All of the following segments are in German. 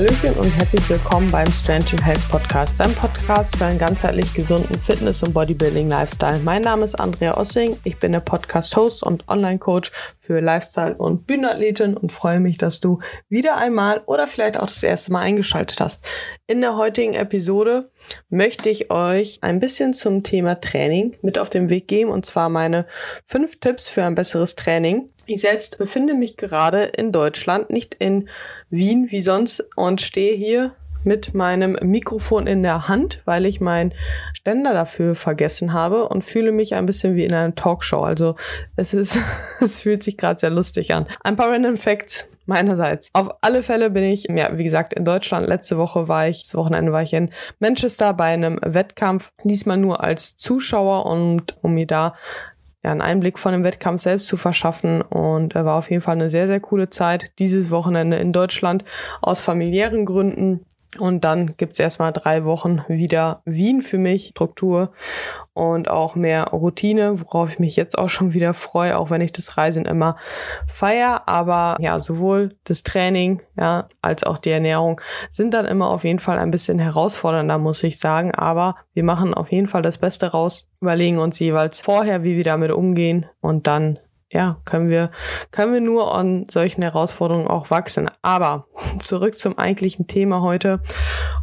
Hallöchen und herzlich willkommen beim Strange Health Podcast, dein Podcast für einen ganzheitlich gesunden Fitness- und Bodybuilding-Lifestyle. Mein Name ist Andrea Ossing, ich bin der Podcast-Host und Online-Coach für Lifestyle- und Bühnenathletin und freue mich, dass du wieder einmal oder vielleicht auch das erste Mal eingeschaltet hast. In der heutigen Episode möchte ich euch ein bisschen zum Thema Training mit auf den Weg geben und zwar meine fünf Tipps für ein besseres Training. Ich selbst befinde mich gerade in Deutschland, nicht in Wien wie sonst und stehe hier mit meinem Mikrofon in der Hand, weil ich meinen Ständer dafür vergessen habe und fühle mich ein bisschen wie in einer Talkshow. Also es ist, es fühlt sich gerade sehr lustig an. Ein paar Random Facts meinerseits. Auf alle Fälle bin ich, ja, wie gesagt, in Deutschland. Letzte Woche war ich, das Wochenende war ich in Manchester bei einem Wettkampf. Diesmal nur als Zuschauer und um mir da ja, einen Einblick von dem Wettkampf selbst zu verschaffen. Und er war auf jeden Fall eine sehr, sehr coole Zeit. Dieses Wochenende in Deutschland aus familiären Gründen. Und dann gibt's erstmal drei Wochen wieder Wien für mich, Struktur und auch mehr Routine, worauf ich mich jetzt auch schon wieder freue, auch wenn ich das Reisen immer feier. Aber ja, sowohl das Training, ja, als auch die Ernährung sind dann immer auf jeden Fall ein bisschen herausfordernder, muss ich sagen. Aber wir machen auf jeden Fall das Beste raus, überlegen uns jeweils vorher, wie wir damit umgehen und dann ja, können wir, können wir nur an solchen Herausforderungen auch wachsen. Aber zurück zum eigentlichen Thema heute.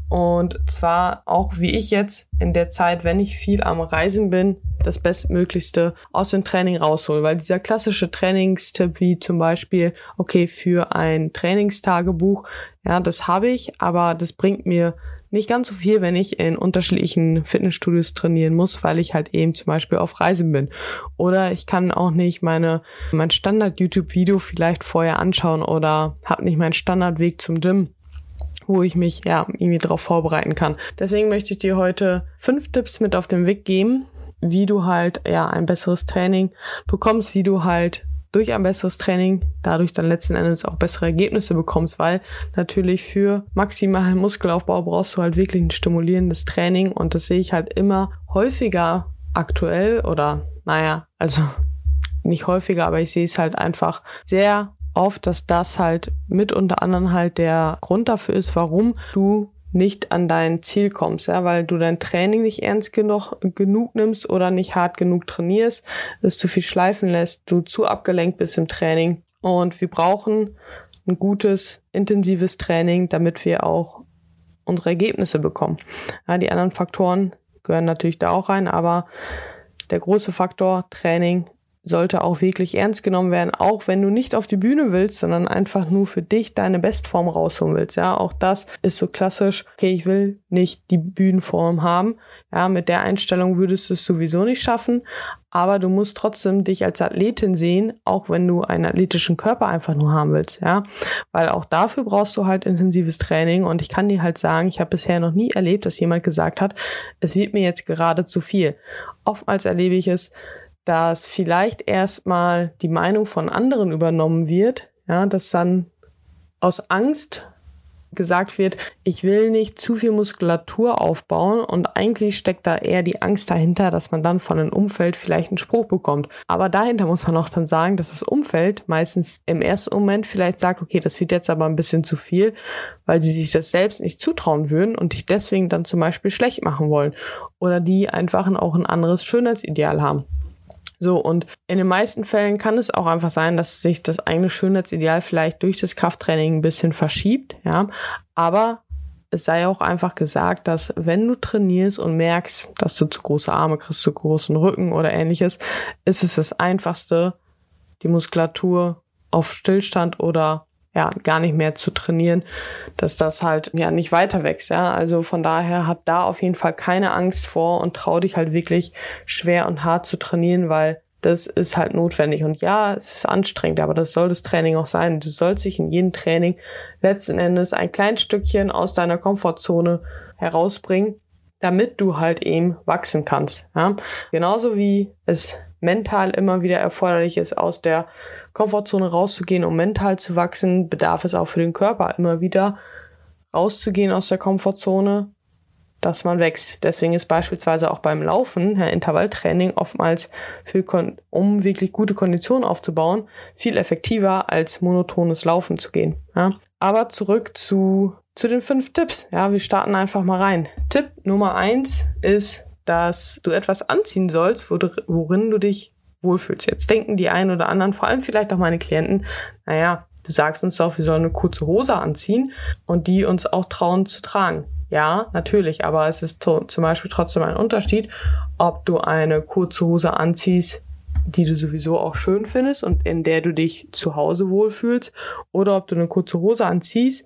Und zwar auch wie ich jetzt in der Zeit, wenn ich viel am Reisen bin, das Bestmöglichste aus dem Training raushole. Weil dieser klassische Trainingstipp wie zum Beispiel, okay, für ein Trainingstagebuch, ja, das habe ich, aber das bringt mir nicht ganz so viel, wenn ich in unterschiedlichen Fitnessstudios trainieren muss, weil ich halt eben zum Beispiel auf Reisen bin. Oder ich kann auch nicht meine, mein Standard-YouTube-Video vielleicht vorher anschauen oder habe nicht meinen Standardweg zum Gym wo ich mich ja irgendwie darauf vorbereiten kann. Deswegen möchte ich dir heute fünf Tipps mit auf den Weg geben, wie du halt ja ein besseres Training bekommst, wie du halt durch ein besseres Training dadurch dann letzten Endes auch bessere Ergebnisse bekommst, weil natürlich für maximalen Muskelaufbau brauchst du halt wirklich ein stimulierendes Training und das sehe ich halt immer häufiger aktuell oder naja, also nicht häufiger, aber ich sehe es halt einfach sehr oft, dass das halt mit unter anderem halt der Grund dafür ist, warum du nicht an dein Ziel kommst, ja, weil du dein Training nicht ernst genug, genug nimmst oder nicht hart genug trainierst, es zu viel schleifen lässt, du zu abgelenkt bist im Training. Und wir brauchen ein gutes, intensives Training, damit wir auch unsere Ergebnisse bekommen. Ja, die anderen Faktoren gehören natürlich da auch rein, aber der große Faktor Training sollte auch wirklich ernst genommen werden, auch wenn du nicht auf die Bühne willst, sondern einfach nur für dich deine Bestform rausholen willst. Ja, auch das ist so klassisch. Okay, ich will nicht die Bühnenform haben. Ja, mit der Einstellung würdest du es sowieso nicht schaffen. Aber du musst trotzdem dich als Athletin sehen, auch wenn du einen athletischen Körper einfach nur haben willst. Ja, weil auch dafür brauchst du halt intensives Training. Und ich kann dir halt sagen, ich habe bisher noch nie erlebt, dass jemand gesagt hat, es wird mir jetzt gerade zu viel. Oftmals erlebe ich es, dass vielleicht erstmal die Meinung von anderen übernommen wird, ja, dass dann aus Angst gesagt wird, ich will nicht zu viel Muskulatur aufbauen und eigentlich steckt da eher die Angst dahinter, dass man dann von einem Umfeld vielleicht einen Spruch bekommt. Aber dahinter muss man auch dann sagen, dass das Umfeld meistens im ersten Moment vielleicht sagt, okay, das wird jetzt aber ein bisschen zu viel, weil sie sich das selbst nicht zutrauen würden und dich deswegen dann zum Beispiel schlecht machen wollen. Oder die einfach auch ein anderes Schönheitsideal haben. So, und in den meisten Fällen kann es auch einfach sein, dass sich das eigene Schönheitsideal vielleicht durch das Krafttraining ein bisschen verschiebt, ja. Aber es sei auch einfach gesagt, dass wenn du trainierst und merkst, dass du zu große Arme kriegst, zu großen Rücken oder ähnliches, ist es das einfachste, die Muskulatur auf Stillstand oder ja, gar nicht mehr zu trainieren, dass das halt ja nicht weiter wächst, ja. Also von daher hab da auf jeden Fall keine Angst vor und trau dich halt wirklich schwer und hart zu trainieren, weil das ist halt notwendig. Und ja, es ist anstrengend, aber das soll das Training auch sein. Du sollst dich in jedem Training letzten Endes ein kleines Stückchen aus deiner Komfortzone herausbringen, damit du halt eben wachsen kannst. Ja? Genauso wie es mental immer wieder erforderlich ist, aus der Komfortzone rauszugehen, um mental zu wachsen, bedarf es auch für den Körper immer wieder rauszugehen aus der Komfortzone, dass man wächst. Deswegen ist beispielsweise auch beim Laufen, ja, Intervalltraining, oftmals für, um wirklich gute Konditionen aufzubauen, viel effektiver als monotones Laufen zu gehen. Ja. Aber zurück zu zu den fünf Tipps. Ja, wir starten einfach mal rein. Tipp Nummer eins ist, dass du etwas anziehen sollst, worin du dich wohlfühlst. Jetzt denken die einen oder anderen, vor allem vielleicht auch meine Klienten, naja, du sagst uns doch, wir sollen eine kurze Hose anziehen und die uns auch trauen zu tragen. Ja, natürlich, aber es ist zum Beispiel trotzdem ein Unterschied, ob du eine kurze Hose anziehst, die du sowieso auch schön findest und in der du dich zu Hause wohlfühlst, oder ob du eine kurze Hose anziehst,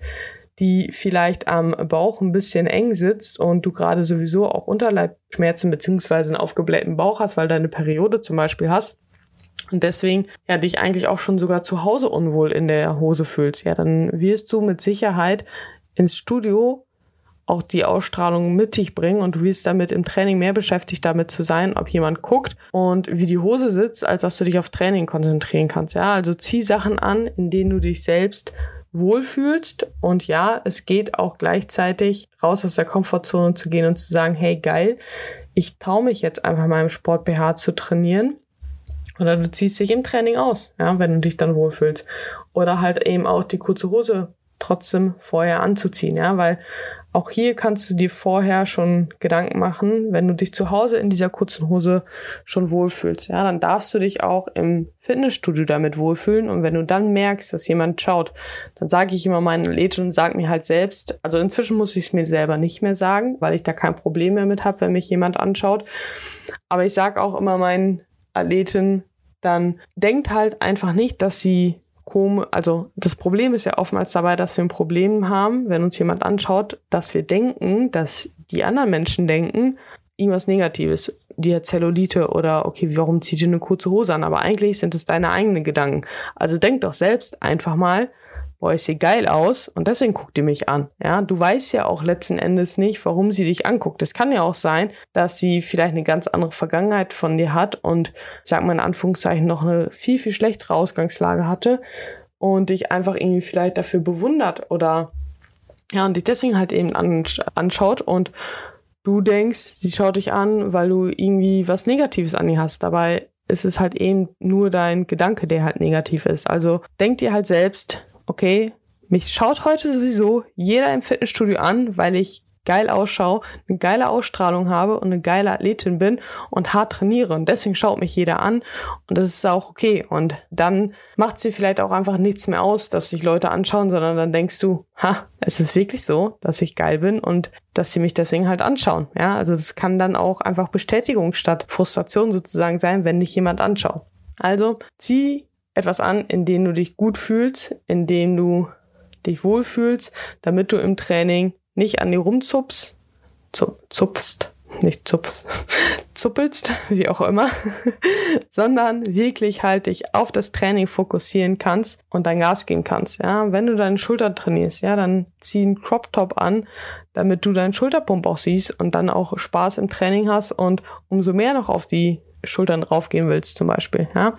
die vielleicht am Bauch ein bisschen eng sitzt und du gerade sowieso auch Unterleibschmerzen beziehungsweise einen aufgeblähten Bauch hast, weil deine Periode zum Beispiel hast und deswegen ja dich eigentlich auch schon sogar zu Hause unwohl in der Hose fühlst, ja, dann wirst du mit Sicherheit ins Studio auch die Ausstrahlung mit dich bringen und du wirst damit im Training mehr beschäftigt damit zu sein, ob jemand guckt und wie die Hose sitzt, als dass du dich auf Training konzentrieren kannst. Ja, also zieh Sachen an, in denen du dich selbst wohlfühlst. Und ja, es geht auch gleichzeitig raus aus der Komfortzone zu gehen und zu sagen, hey geil, ich traue mich jetzt einfach mal im Sport BH zu trainieren. Oder du ziehst dich im Training aus, ja, wenn du dich dann wohlfühlst. Oder halt eben auch die kurze Hose trotzdem vorher anzuziehen, ja, weil auch hier kannst du dir vorher schon Gedanken machen, wenn du dich zu Hause in dieser kurzen Hose schon wohlfühlst. Ja, dann darfst du dich auch im Fitnessstudio damit wohlfühlen. Und wenn du dann merkst, dass jemand schaut, dann sage ich immer meinen Athleten und sage mir halt selbst, also inzwischen muss ich es mir selber nicht mehr sagen, weil ich da kein Problem mehr mit habe, wenn mich jemand anschaut. Aber ich sage auch immer meinen Athleten, dann denkt halt einfach nicht, dass sie komisch, also das Problem ist ja oftmals dabei, dass wir ein Problem haben, wenn uns jemand anschaut, dass wir denken, dass die anderen Menschen denken, irgendwas Negatives, die hat Zellulite oder okay, warum zieht ihr eine kurze Hose an? Aber eigentlich sind es deine eigenen Gedanken. Also denk doch selbst einfach mal, boah, ich sehe geil aus und deswegen guckt die mich an. Ja, du weißt ja auch letzten Endes nicht, warum sie dich anguckt. Es kann ja auch sein, dass sie vielleicht eine ganz andere Vergangenheit von dir hat und, sag mal in Anführungszeichen, noch eine viel, viel schlechtere Ausgangslage hatte und dich einfach irgendwie vielleicht dafür bewundert oder ja, und dich deswegen halt eben anschaut und du denkst, sie schaut dich an, weil du irgendwie was Negatives an ihr hast. Dabei ist es halt eben nur dein Gedanke, der halt negativ ist. Also denk dir halt selbst, okay, mich schaut heute sowieso jeder im Fitnessstudio an, weil ich geil ausschaue, eine geile Ausstrahlung habe und eine geile Athletin bin und hart trainiere. Und deswegen schaut mich jeder an und das ist auch okay. Und dann macht sie vielleicht auch einfach nichts mehr aus, dass sich Leute anschauen, sondern dann denkst du, ha, es ist wirklich so, dass ich geil bin und dass sie mich deswegen halt anschauen. Ja, also es kann dann auch einfach Bestätigung statt Frustration sozusagen sein, wenn dich jemand anschaut. Also zieh etwas an, in dem du dich gut fühlst, in dem du dich wohlfühlst, damit du im Training nicht an die rumzupst, zupfst, nicht zupfst, zuppelst, wie auch immer, sondern wirklich halt dich auf das Training fokussieren kannst und dein Gas geben kannst. Ja, wenn du deine Schulter trainierst, ja, dann zieh einen Crop Top an, damit du deinen Schulterpump auch siehst und dann auch Spaß im Training hast und umso mehr noch auf die Schultern draufgehen willst zum Beispiel, ja.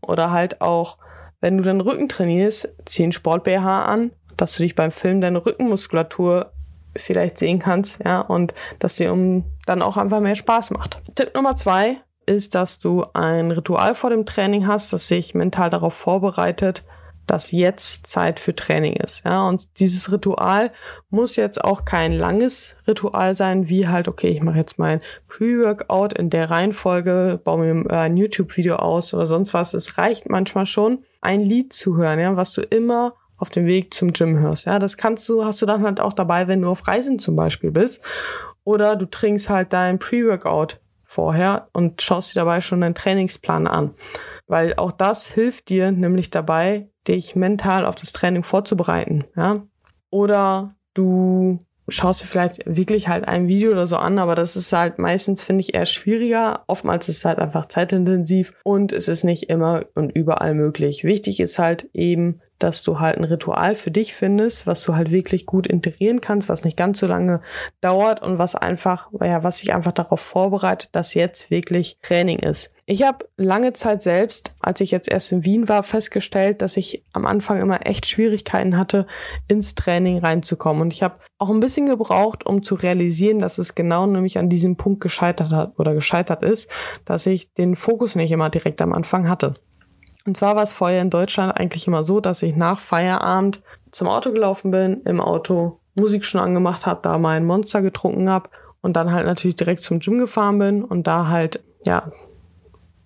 Oder halt auch, wenn du deinen Rücken trainierst, zieh einen Sport-BH an, dass du dich beim Filmen deine Rückenmuskulatur vielleicht sehen kannst, ja, und dass sie um dann auch einfach mehr Spaß macht. Tipp Nummer zwei ist, dass du ein Ritual vor dem Training hast, das sich mental darauf vorbereitet, dass jetzt Zeit für Training ist. Ja, und dieses Ritual muss jetzt auch kein langes Ritual sein, wie halt, okay, ich mache jetzt mein Pre-Workout in der Reihenfolge, baue mir ein YouTube-Video aus oder sonst was. Es reicht manchmal schon, ein Lied zu hören, ja, was du immer auf dem Weg zum Gym hörst. Ja, das kannst du, hast du dann halt auch dabei, wenn du auf Reisen zum Beispiel bist. Oder du trinkst halt dein Pre-Workout vorher und schaust dir dabei schon deinen Trainingsplan an. Weil auch das hilft dir nämlich dabei, dich mental auf das Training vorzubereiten. Ja? Oder du schaust dir vielleicht wirklich halt ein Video oder so an, aber das ist halt meistens, finde ich, eher schwieriger. Oftmals ist es halt einfach zeitintensiv und es ist nicht immer und überall möglich. Wichtig ist halt eben, dass du halt ein Ritual für dich findest, was du halt wirklich gut integrieren kannst, was nicht ganz so lange dauert und was einfach, ja, was sich einfach darauf vorbereitet, dass jetzt wirklich Training ist. Ich habe lange Zeit selbst, als ich jetzt erst in Wien war, festgestellt, dass ich am Anfang immer echt Schwierigkeiten hatte, ins Training reinzukommen. Und ich habe auch ein bisschen gebraucht, um zu realisieren, dass es genau nämlich an diesem Punkt gescheitert hat oder gescheitert ist, dass ich den Fokus nicht immer direkt am Anfang hatte. Und zwar war es vorher in Deutschland eigentlich immer so, dass ich nach Feierabend zum Auto gelaufen bin, im Auto Musik schon angemacht habe, da mein Monster getrunken habe und dann halt natürlich direkt zum Gym gefahren bin und da halt, ja,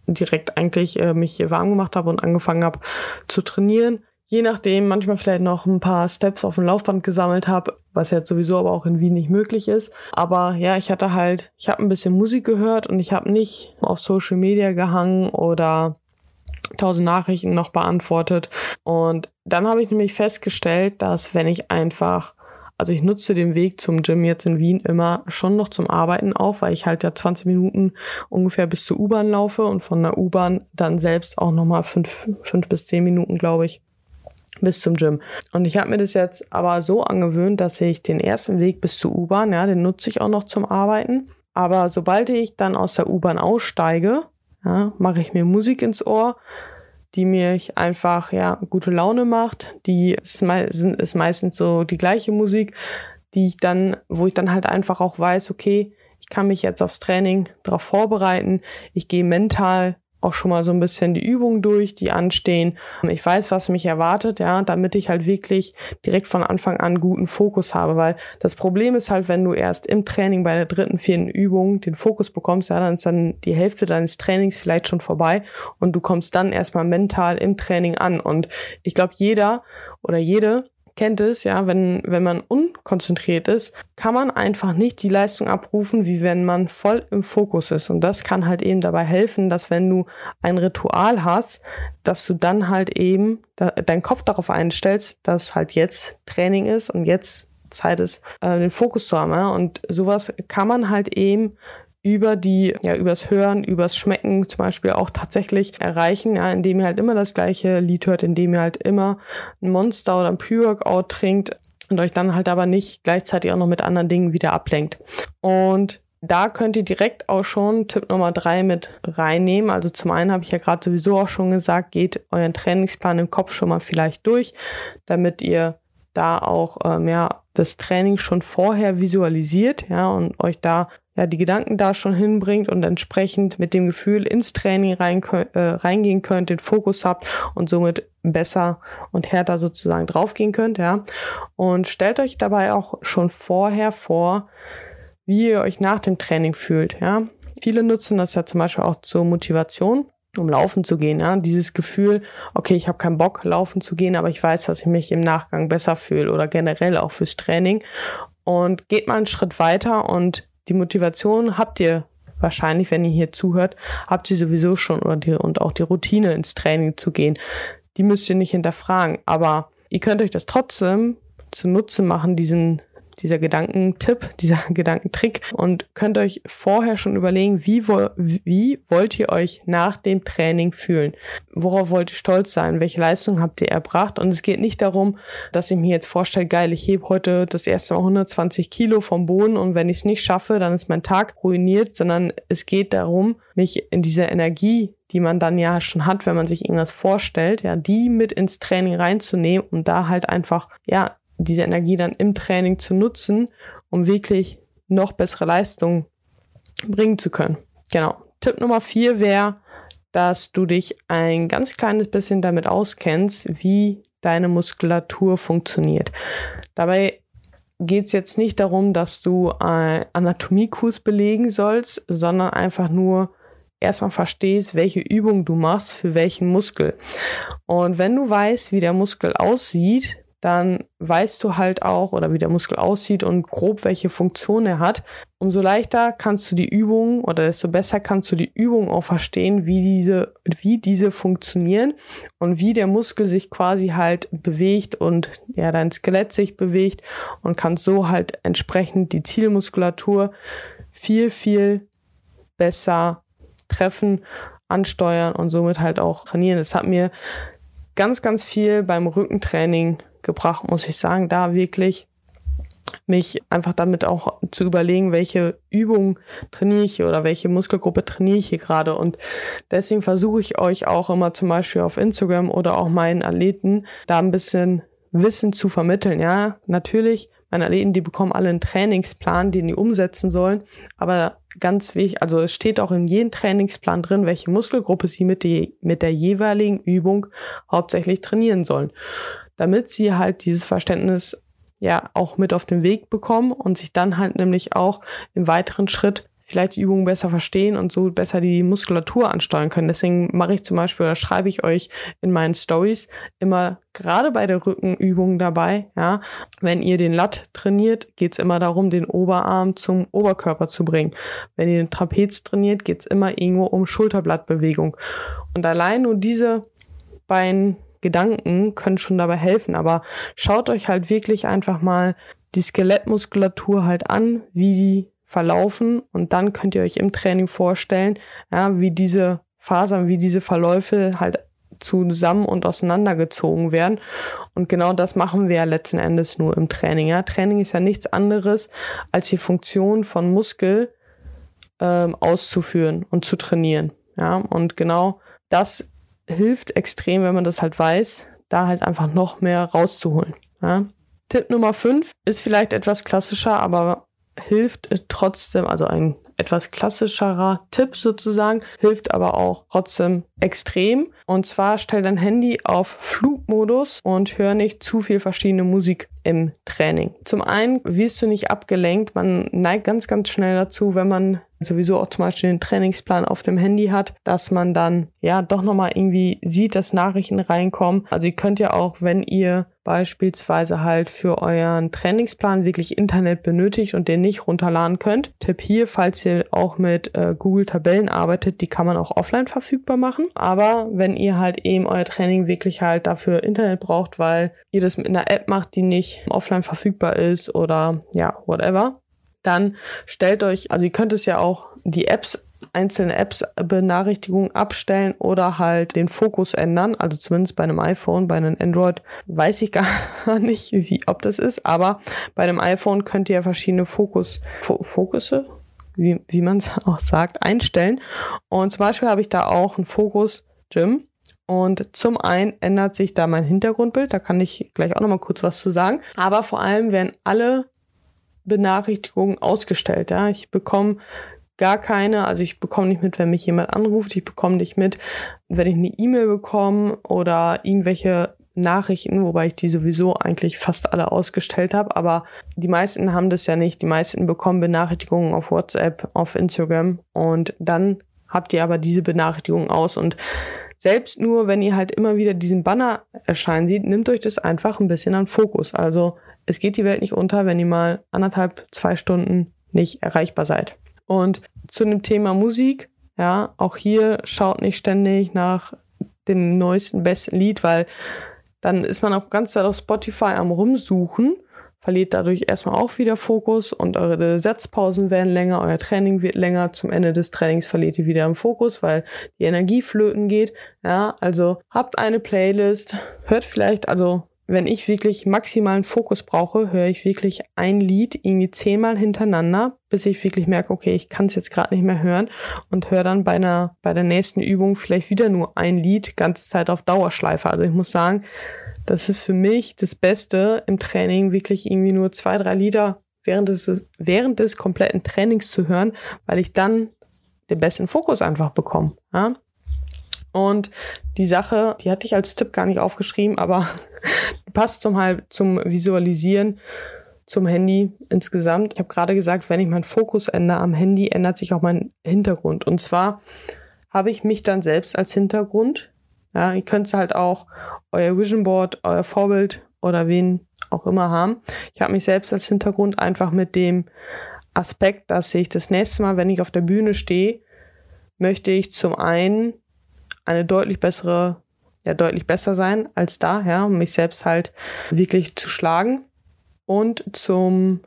direkt eigentlich äh, mich warm gemacht habe und angefangen habe zu trainieren. Je nachdem, manchmal vielleicht noch ein paar Steps auf dem Laufband gesammelt habe, was jetzt sowieso aber auch in Wien nicht möglich ist. Aber ja, ich hatte halt, ich habe ein bisschen Musik gehört und ich habe nicht auf Social Media gehangen oder tausend Nachrichten noch beantwortet. Und dann habe ich nämlich festgestellt, dass wenn ich einfach also ich nutze den Weg zum Gym jetzt in Wien immer schon noch zum Arbeiten auf, weil ich halt ja 20 Minuten ungefähr bis zur U-Bahn laufe und von der U-Bahn dann selbst auch nochmal fünf, fünf bis zehn Minuten, glaube ich, bis zum Gym. Und ich habe mir das jetzt aber so angewöhnt, dass ich den ersten Weg bis zur U-Bahn, ja, den nutze ich auch noch zum Arbeiten. Aber sobald ich dann aus der U-Bahn aussteige, ja, mache ich mir Musik ins Ohr, die mich einfach ja gute Laune macht. Die ist, me ist meistens so die gleiche Musik, die ich dann, wo ich dann halt einfach auch weiß, okay, ich kann mich jetzt aufs Training darauf vorbereiten. Ich gehe mental auch schon mal so ein bisschen die Übungen durch, die anstehen. Ich weiß, was mich erwartet, ja, damit ich halt wirklich direkt von Anfang an guten Fokus habe, weil das Problem ist halt, wenn du erst im Training bei der dritten, vierten Übung den Fokus bekommst, ja, dann ist dann die Hälfte deines Trainings vielleicht schon vorbei und du kommst dann erstmal mental im Training an und ich glaube, jeder oder jede kennt es, ja, wenn, wenn man unkonzentriert ist, kann man einfach nicht die Leistung abrufen, wie wenn man voll im Fokus ist. Und das kann halt eben dabei helfen, dass wenn du ein Ritual hast, dass du dann halt eben da, deinen Kopf darauf einstellst, dass halt jetzt Training ist und jetzt Zeit ist, äh, den Fokus zu haben. Ja? Und sowas kann man halt eben über die, ja, übers Hören, übers Schmecken zum Beispiel auch tatsächlich erreichen, ja, indem ihr halt immer das gleiche Lied hört, indem ihr halt immer ein Monster oder ein Pre-Workout trinkt und euch dann halt aber nicht gleichzeitig auch noch mit anderen Dingen wieder ablenkt. Und da könnt ihr direkt auch schon Tipp Nummer drei mit reinnehmen. Also zum einen habe ich ja gerade sowieso auch schon gesagt, geht euren Trainingsplan im Kopf schon mal vielleicht durch, damit ihr da auch ähm, ja das Training schon vorher visualisiert, ja, und euch da ja die Gedanken da schon hinbringt und entsprechend mit dem Gefühl ins Training rein, äh, reingehen könnt, den Fokus habt und somit besser und härter sozusagen draufgehen könnt, ja. Und stellt euch dabei auch schon vorher vor, wie ihr euch nach dem Training fühlt, ja. Viele nutzen das ja zum Beispiel auch zur Motivation, um laufen zu gehen. Ja? Dieses Gefühl, okay, ich habe keinen Bock, laufen zu gehen, aber ich weiß, dass ich mich im Nachgang besser fühle oder generell auch fürs Training. Und geht mal einen Schritt weiter und die Motivation habt ihr wahrscheinlich, wenn ihr hier zuhört, habt ihr sowieso schon oder die, und auch die Routine ins Training zu gehen. Die müsst ihr nicht hinterfragen, aber ihr könnt euch das trotzdem zunutze machen, diesen dieser Gedankentipp, dieser Gedankentrick und könnt euch vorher schon überlegen, wie, wie wollt ihr euch nach dem Training fühlen? Worauf wollt ihr stolz sein? Welche Leistung habt ihr erbracht? Und es geht nicht darum, dass ich mir jetzt vorstelle, geil, ich hebe heute das erste Mal 120 Kilo vom Boden und wenn ich es nicht schaffe, dann ist mein Tag ruiniert, sondern es geht darum, mich in dieser Energie die man dann ja schon hat, wenn man sich irgendwas vorstellt, ja, die mit ins Training reinzunehmen und da halt einfach, ja, diese Energie dann im Training zu nutzen, um wirklich noch bessere Leistungen bringen zu können. Genau. Tipp Nummer vier wäre, dass du dich ein ganz kleines bisschen damit auskennst, wie deine Muskulatur funktioniert. Dabei geht es jetzt nicht darum, dass du einen Anatomiekurs belegen sollst, sondern einfach nur erstmal verstehst, welche Übung du machst für welchen Muskel. Und wenn du weißt, wie der Muskel aussieht, dann weißt du halt auch, oder wie der Muskel aussieht und grob welche Funktion er hat. Umso leichter kannst du die Übung oder desto besser kannst du die Übung auch verstehen, wie diese, wie diese funktionieren und wie der Muskel sich quasi halt bewegt und ja, dein Skelett sich bewegt und kannst so halt entsprechend die Zielmuskulatur viel, viel besser treffen, ansteuern und somit halt auch trainieren. Das hat mir ganz, ganz viel beim Rückentraining gebracht, muss ich sagen, da wirklich mich einfach damit auch zu überlegen, welche Übung trainiere ich oder welche Muskelgruppe trainiere ich hier gerade. Und deswegen versuche ich euch auch immer zum Beispiel auf Instagram oder auch meinen Athleten da ein bisschen Wissen zu vermitteln. Ja, natürlich, meine Athleten, die bekommen alle einen Trainingsplan, den die umsetzen sollen. Aber ganz wichtig, also es steht auch in jedem Trainingsplan drin, welche Muskelgruppe sie mit, die, mit der jeweiligen Übung hauptsächlich trainieren sollen damit sie halt dieses Verständnis ja auch mit auf den Weg bekommen und sich dann halt nämlich auch im weiteren Schritt vielleicht die Übungen besser verstehen und so besser die Muskulatur ansteuern können. Deswegen mache ich zum Beispiel oder schreibe ich euch in meinen Stories immer gerade bei der Rückenübung dabei, ja, wenn ihr den Lat trainiert, geht's immer darum, den Oberarm zum Oberkörper zu bringen. Wenn ihr den Trapez trainiert, geht's immer irgendwo um Schulterblattbewegung. Und allein nur diese beiden Gedanken können schon dabei helfen. Aber schaut euch halt wirklich einfach mal die Skelettmuskulatur halt an, wie die verlaufen und dann könnt ihr euch im Training vorstellen, ja, wie diese Fasern, wie diese Verläufe halt zusammen und auseinandergezogen werden. Und genau das machen wir ja letzten Endes nur im Training. Ja. Training ist ja nichts anderes, als die Funktion von Muskel ähm, auszuführen und zu trainieren. Ja. Und genau das hilft extrem, wenn man das halt weiß, da halt einfach noch mehr rauszuholen. Ja. Tipp Nummer 5 ist vielleicht etwas klassischer, aber hilft trotzdem, also ein etwas klassischerer Tipp sozusagen, hilft aber auch trotzdem extrem. Und zwar stell dein Handy auf Flugmodus und hör nicht zu viel verschiedene Musik im Training. Zum einen wirst du nicht abgelenkt. Man neigt ganz, ganz schnell dazu, wenn man sowieso auch zum Beispiel den Trainingsplan auf dem Handy hat, dass man dann ja doch nochmal irgendwie sieht, dass Nachrichten reinkommen. Also ihr könnt ja auch, wenn ihr beispielsweise halt für euren Trainingsplan wirklich Internet benötigt und den nicht runterladen könnt. Tipp hier, falls ihr auch mit äh, Google Tabellen arbeitet, die kann man auch offline verfügbar machen. Aber wenn ihr halt eben euer Training wirklich halt dafür Internet braucht, weil ihr das mit einer App macht, die nicht offline verfügbar ist oder ja, whatever, dann stellt euch, also ihr könnt es ja auch die Apps einzelne Apps Benachrichtigungen abstellen oder halt den Fokus ändern. Also zumindest bei einem iPhone, bei einem Android weiß ich gar nicht, wie, ob das ist, aber bei einem iPhone könnt ihr ja verschiedene Fokus, Fo Fokusse, wie, wie man es auch sagt, einstellen. Und zum Beispiel habe ich da auch einen Fokus Gym. Und zum einen ändert sich da mein Hintergrundbild, da kann ich gleich auch nochmal kurz was zu sagen. Aber vor allem werden alle Benachrichtigungen ausgestellt. Ja. Ich bekomme gar keine, also ich bekomme nicht mit, wenn mich jemand anruft, ich bekomme nicht mit, wenn ich eine E-Mail bekomme oder irgendwelche Nachrichten, wobei ich die sowieso eigentlich fast alle ausgestellt habe, aber die meisten haben das ja nicht. Die meisten bekommen Benachrichtigungen auf WhatsApp, auf Instagram und dann habt ihr aber diese Benachrichtigungen aus und selbst nur, wenn ihr halt immer wieder diesen Banner erscheinen sieht, nimmt euch das einfach ein bisschen an Fokus. Also es geht die Welt nicht unter, wenn ihr mal anderthalb, zwei Stunden nicht erreichbar seid. Und zu dem Thema Musik, ja, auch hier schaut nicht ständig nach dem neuesten, besten Lied, weil dann ist man auch ganz Zeit auf Spotify am rumsuchen, verliert dadurch erstmal auch wieder Fokus und eure Setzpausen werden länger, euer Training wird länger. Zum Ende des Trainings verliert ihr wieder im Fokus, weil die Energie flöten geht. Ja, also habt eine Playlist, hört vielleicht, also wenn ich wirklich maximalen Fokus brauche, höre ich wirklich ein Lied irgendwie zehnmal hintereinander, bis ich wirklich merke, okay, ich kann es jetzt gerade nicht mehr hören und höre dann bei einer bei der nächsten Übung vielleicht wieder nur ein Lied ganze Zeit auf Dauerschleife. Also ich muss sagen, das ist für mich das Beste im Training, wirklich irgendwie nur zwei, drei Lieder während des, während des kompletten Trainings zu hören, weil ich dann den besten Fokus einfach bekomme. Ja? Und die Sache, die hatte ich als Tipp gar nicht aufgeschrieben, aber passt zum zum Visualisieren zum Handy insgesamt. Ich habe gerade gesagt, wenn ich meinen Fokus ändere am Handy, ändert sich auch mein Hintergrund. Und zwar habe ich mich dann selbst als Hintergrund. Ja, ihr könnt halt auch euer Vision Board, euer Vorbild oder wen auch immer haben. Ich habe mich selbst als Hintergrund einfach mit dem Aspekt, dass ich das nächste Mal, wenn ich auf der Bühne stehe, möchte ich zum einen eine deutlich bessere, ja, deutlich besser sein als da, ja, um mich selbst halt wirklich zu schlagen. Und zum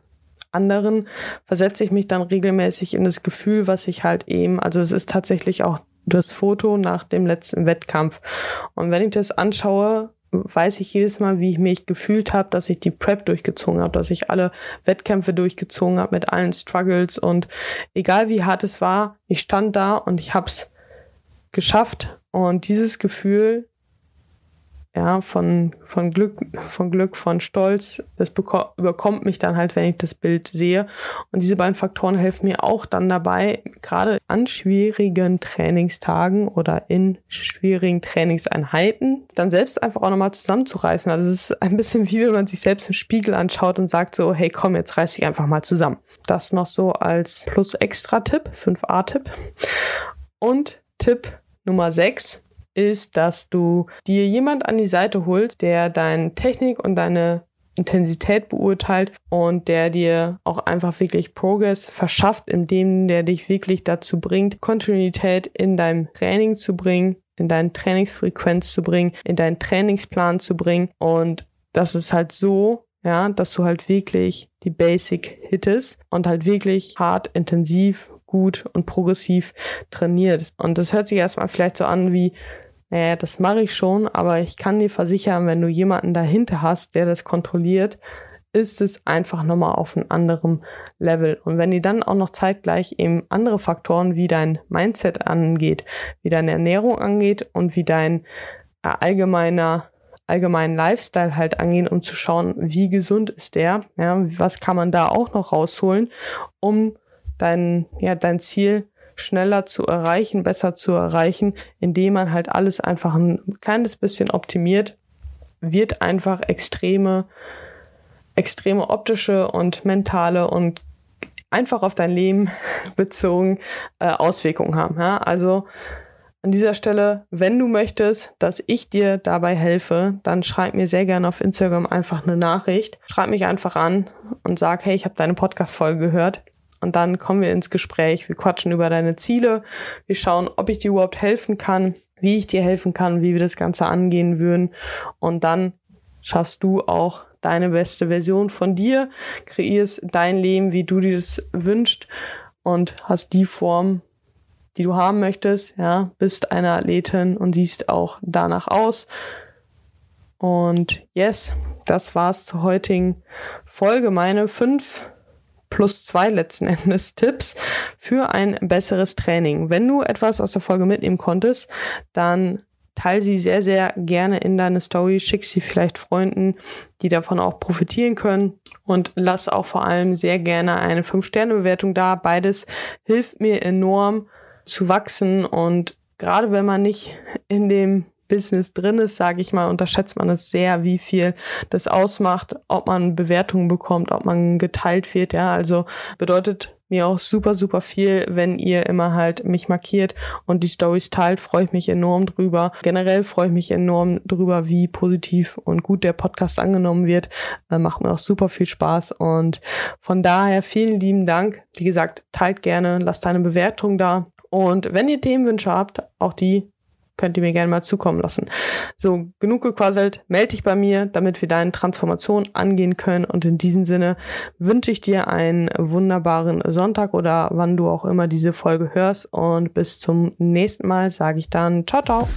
anderen versetze ich mich dann regelmäßig in das Gefühl, was ich halt eben, also es ist tatsächlich auch das Foto nach dem letzten Wettkampf. Und wenn ich das anschaue, weiß ich jedes Mal, wie ich mich gefühlt habe, dass ich die Prep durchgezogen habe, dass ich alle Wettkämpfe durchgezogen habe mit allen Struggles und egal wie hart es war, ich stand da und ich habe es geschafft und dieses Gefühl ja, von, von Glück, von Glück, von Stolz. Das überkommt mich dann halt, wenn ich das Bild sehe. Und diese beiden Faktoren helfen mir auch dann dabei, gerade an schwierigen Trainingstagen oder in schwierigen Trainingseinheiten, dann selbst einfach auch nochmal zusammenzureißen. Also es ist ein bisschen wie wenn man sich selbst im Spiegel anschaut und sagt so, hey komm, jetzt reiß dich einfach mal zusammen. Das noch so als Plus-Extra-Tipp, 5a-Tipp. Und Tipp Nummer 6 ist, dass du dir jemand an die Seite holst, der deine Technik und deine Intensität beurteilt und der dir auch einfach wirklich Progress verschafft, indem der dich wirklich dazu bringt, Kontinuität in deinem Training zu bringen, in deine Trainingsfrequenz zu bringen, in deinen Trainingsplan zu bringen und das ist halt so, ja, dass du halt wirklich die Basic hittest und halt wirklich hart, intensiv, gut und progressiv trainierst. Und das hört sich erstmal vielleicht so an wie, naja, das mache ich schon, aber ich kann dir versichern, wenn du jemanden dahinter hast, der das kontrolliert, ist es einfach nochmal auf einem anderen Level. Und wenn die dann auch noch zeitgleich eben andere Faktoren wie dein Mindset angeht, wie deine Ernährung angeht und wie dein äh, allgemeiner allgemeinen Lifestyle halt angehen, um zu schauen, wie gesund ist der, ja, was kann man da auch noch rausholen, um dein, ja, dein Ziel schneller zu erreichen, besser zu erreichen, indem man halt alles einfach ein kleines bisschen optimiert, wird einfach extreme, extreme optische und mentale und einfach auf dein Leben bezogen äh, Auswirkungen haben. Ja? Also an dieser Stelle, wenn du möchtest, dass ich dir dabei helfe, dann schreib mir sehr gerne auf Instagram einfach eine Nachricht. Schreib mich einfach an und sag, hey, ich habe deine Podcast-Folge gehört. Und dann kommen wir ins Gespräch. Wir quatschen über deine Ziele. Wir schauen, ob ich dir überhaupt helfen kann, wie ich dir helfen kann, wie wir das Ganze angehen würden. Und dann schaffst du auch deine beste Version von dir, kreierst dein Leben, wie du dir das wünschst und hast die Form, die du haben möchtest, ja, bist eine Athletin und siehst auch danach aus. Und yes, das war's zur heutigen Folge. Meine fünf plus zwei letzten Endes Tipps für ein besseres Training. Wenn du etwas aus der Folge mitnehmen konntest, dann teile sie sehr, sehr gerne in deine Story, schick sie vielleicht Freunden, die davon auch profitieren können und lass auch vor allem sehr gerne eine 5-Sterne-Bewertung da. Beides hilft mir enorm zu wachsen und gerade wenn man nicht in dem Business drin ist, sage ich mal, unterschätzt man es sehr, wie viel das ausmacht, ob man Bewertungen bekommt, ob man geteilt wird. Ja, also bedeutet mir auch super, super viel, wenn ihr immer halt mich markiert und die Stories teilt, freue ich mich enorm drüber. Generell freue ich mich enorm drüber, wie positiv und gut der Podcast angenommen wird. Äh, macht mir auch super viel Spaß und von daher vielen lieben Dank. Wie gesagt, teilt gerne, lasst eine Bewertung da. Und wenn ihr Themenwünsche habt, auch die könnt ihr mir gerne mal zukommen lassen. So, genug gequasselt, melde dich bei mir, damit wir deine Transformation angehen können. Und in diesem Sinne wünsche ich dir einen wunderbaren Sonntag oder wann du auch immer diese Folge hörst. Und bis zum nächsten Mal sage ich dann ciao, ciao.